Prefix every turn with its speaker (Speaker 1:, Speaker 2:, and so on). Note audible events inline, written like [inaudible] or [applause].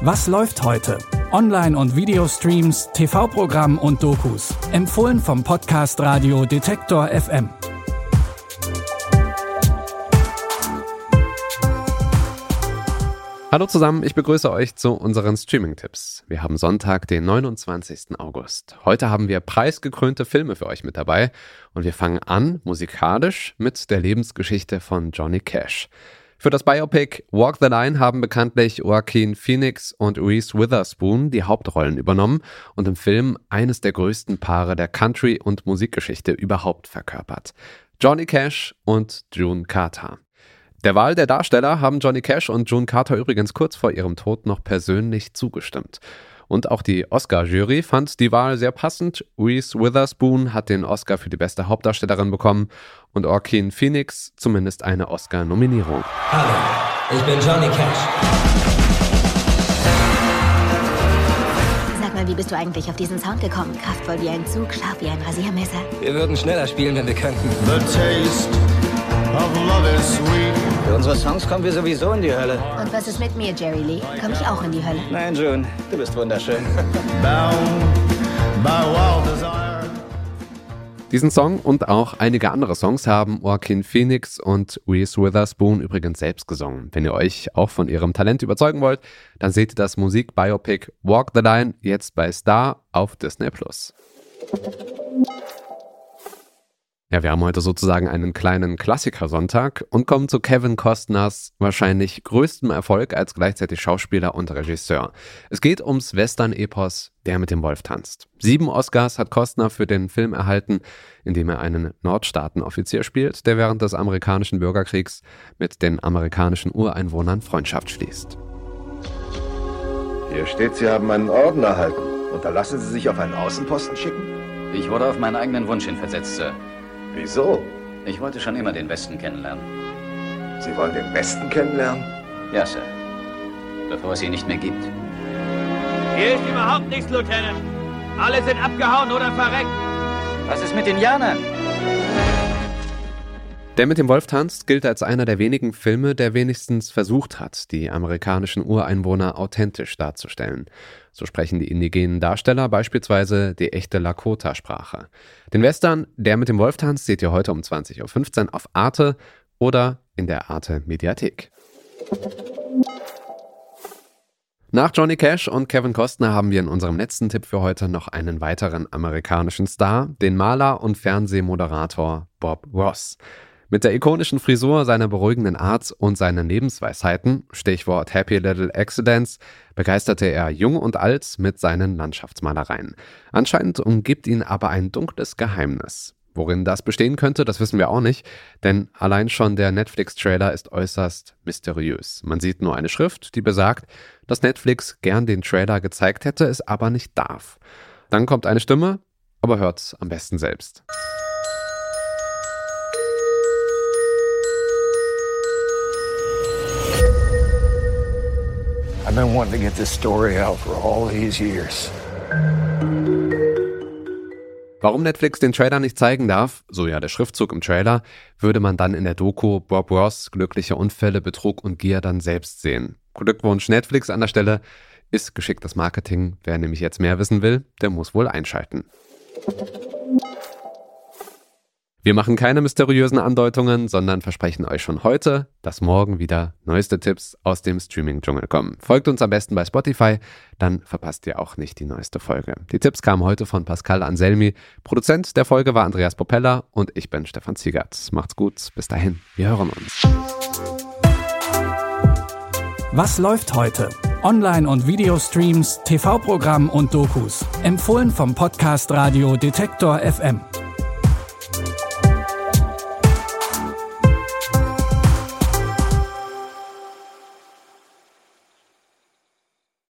Speaker 1: Was läuft heute? Online- und Videostreams, TV-Programm und Dokus. Empfohlen vom Podcast Radio Detektor FM.
Speaker 2: Hallo zusammen, ich begrüße euch zu unseren Streaming-Tipps. Wir haben Sonntag, den 29. August. Heute haben wir preisgekrönte Filme für euch mit dabei und wir fangen an musikalisch mit der Lebensgeschichte von Johnny Cash. Für das Biopic Walk the Line haben bekanntlich Joaquin Phoenix und Reese Witherspoon die Hauptrollen übernommen und im Film eines der größten Paare der Country- und Musikgeschichte überhaupt verkörpert. Johnny Cash und June Carter. Der Wahl der Darsteller haben Johnny Cash und June Carter übrigens kurz vor ihrem Tod noch persönlich zugestimmt. Und auch die Oscar-Jury fand die Wahl sehr passend. Reese Witherspoon hat den Oscar für die beste Hauptdarstellerin bekommen und Orkin Phoenix zumindest eine Oscar-Nominierung.
Speaker 3: Hallo, ich bin Johnny Cash.
Speaker 4: Sag mal, wie bist du eigentlich auf diesen Sound gekommen? Kraftvoll wie ein Zug, scharf wie ein Rasiermesser.
Speaker 3: Wir würden schneller spielen, wenn wir könnten.
Speaker 5: The taste
Speaker 6: Für unsere Songs kommen wir sowieso in die Hölle.
Speaker 4: Und was ist mit mir, Jerry Lee? Komm ich auch in die Hölle?
Speaker 6: Nein, June, du bist wunderschön. [laughs]
Speaker 5: Bound by wild desire.
Speaker 2: Diesen Song und auch einige andere Songs haben Joaquin Phoenix und Reese Witherspoon übrigens selbst gesungen. Wenn ihr euch auch von ihrem Talent überzeugen wollt, dann seht ihr das Musikbiopic Walk the Line jetzt bei Star auf Disney Plus. Ja, wir haben heute sozusagen einen kleinen Klassikersonntag und kommen zu Kevin Costners wahrscheinlich größtem Erfolg als gleichzeitig Schauspieler und Regisseur. Es geht ums Western-Epos Der mit dem Wolf tanzt. Sieben Oscars hat Costner für den Film erhalten, in dem er einen Nordstaatenoffizier spielt, der während des amerikanischen Bürgerkriegs mit den amerikanischen Ureinwohnern Freundschaft schließt.
Speaker 7: Hier steht, Sie haben einen Orden erhalten. Und da lassen Sie sich auf einen Außenposten schicken?
Speaker 6: Ich wurde auf meinen eigenen Wunsch hin versetzt, Sir.
Speaker 7: Wieso?
Speaker 6: Ich wollte schon immer den Westen kennenlernen.
Speaker 7: Sie wollen den Westen kennenlernen?
Speaker 6: Ja, Sir. Bevor es ihn nicht mehr gibt.
Speaker 8: Hier ist überhaupt nichts, Lieutenant. Alle sind abgehauen oder verreckt.
Speaker 6: Was ist mit den Janern?
Speaker 2: Der mit dem Wolf tanzt gilt als einer der wenigen Filme, der wenigstens versucht hat, die amerikanischen Ureinwohner authentisch darzustellen. So sprechen die indigenen Darsteller beispielsweise die echte Lakota-Sprache. Den Western Der mit dem Wolf tanzt seht ihr heute um 20.15 Uhr auf Arte oder in der Arte Mediathek. Nach Johnny Cash und Kevin Costner haben wir in unserem letzten Tipp für heute noch einen weiteren amerikanischen Star, den Maler und Fernsehmoderator Bob Ross. Mit der ikonischen Frisur, seiner beruhigenden Art und seinen Lebensweisheiten, Stichwort Happy Little Accidents, begeisterte er jung und alt mit seinen Landschaftsmalereien. Anscheinend umgibt ihn aber ein dunkles Geheimnis. Worin das bestehen könnte, das wissen wir auch nicht, denn allein schon der Netflix-Trailer ist äußerst mysteriös. Man sieht nur eine Schrift, die besagt, dass Netflix gern den Trailer gezeigt hätte, es aber nicht darf. Dann kommt eine Stimme, aber hört's am besten selbst.
Speaker 5: Been wanting to get this story out for all these years.
Speaker 2: Warum Netflix den Trailer nicht zeigen darf, so ja der Schriftzug im Trailer, würde man dann in der Doku Bob Ross glückliche Unfälle, Betrug und Gier dann selbst sehen. Glückwunsch Netflix an der Stelle ist geschicktes Marketing. Wer nämlich jetzt mehr wissen will, der muss wohl einschalten. Wir machen keine mysteriösen Andeutungen, sondern versprechen euch schon heute, dass morgen wieder neueste Tipps aus dem Streaming-Dschungel kommen. Folgt uns am besten bei Spotify, dann verpasst ihr auch nicht die neueste Folge. Die Tipps kamen heute von Pascal Anselmi. Produzent der Folge war Andreas Popella und ich bin Stefan Ziegert. Macht's gut, bis dahin, wir hören uns.
Speaker 1: Was läuft heute? Online- und Videostreams, TV-Programm und Dokus. Empfohlen vom Podcast Radio Detektor FM.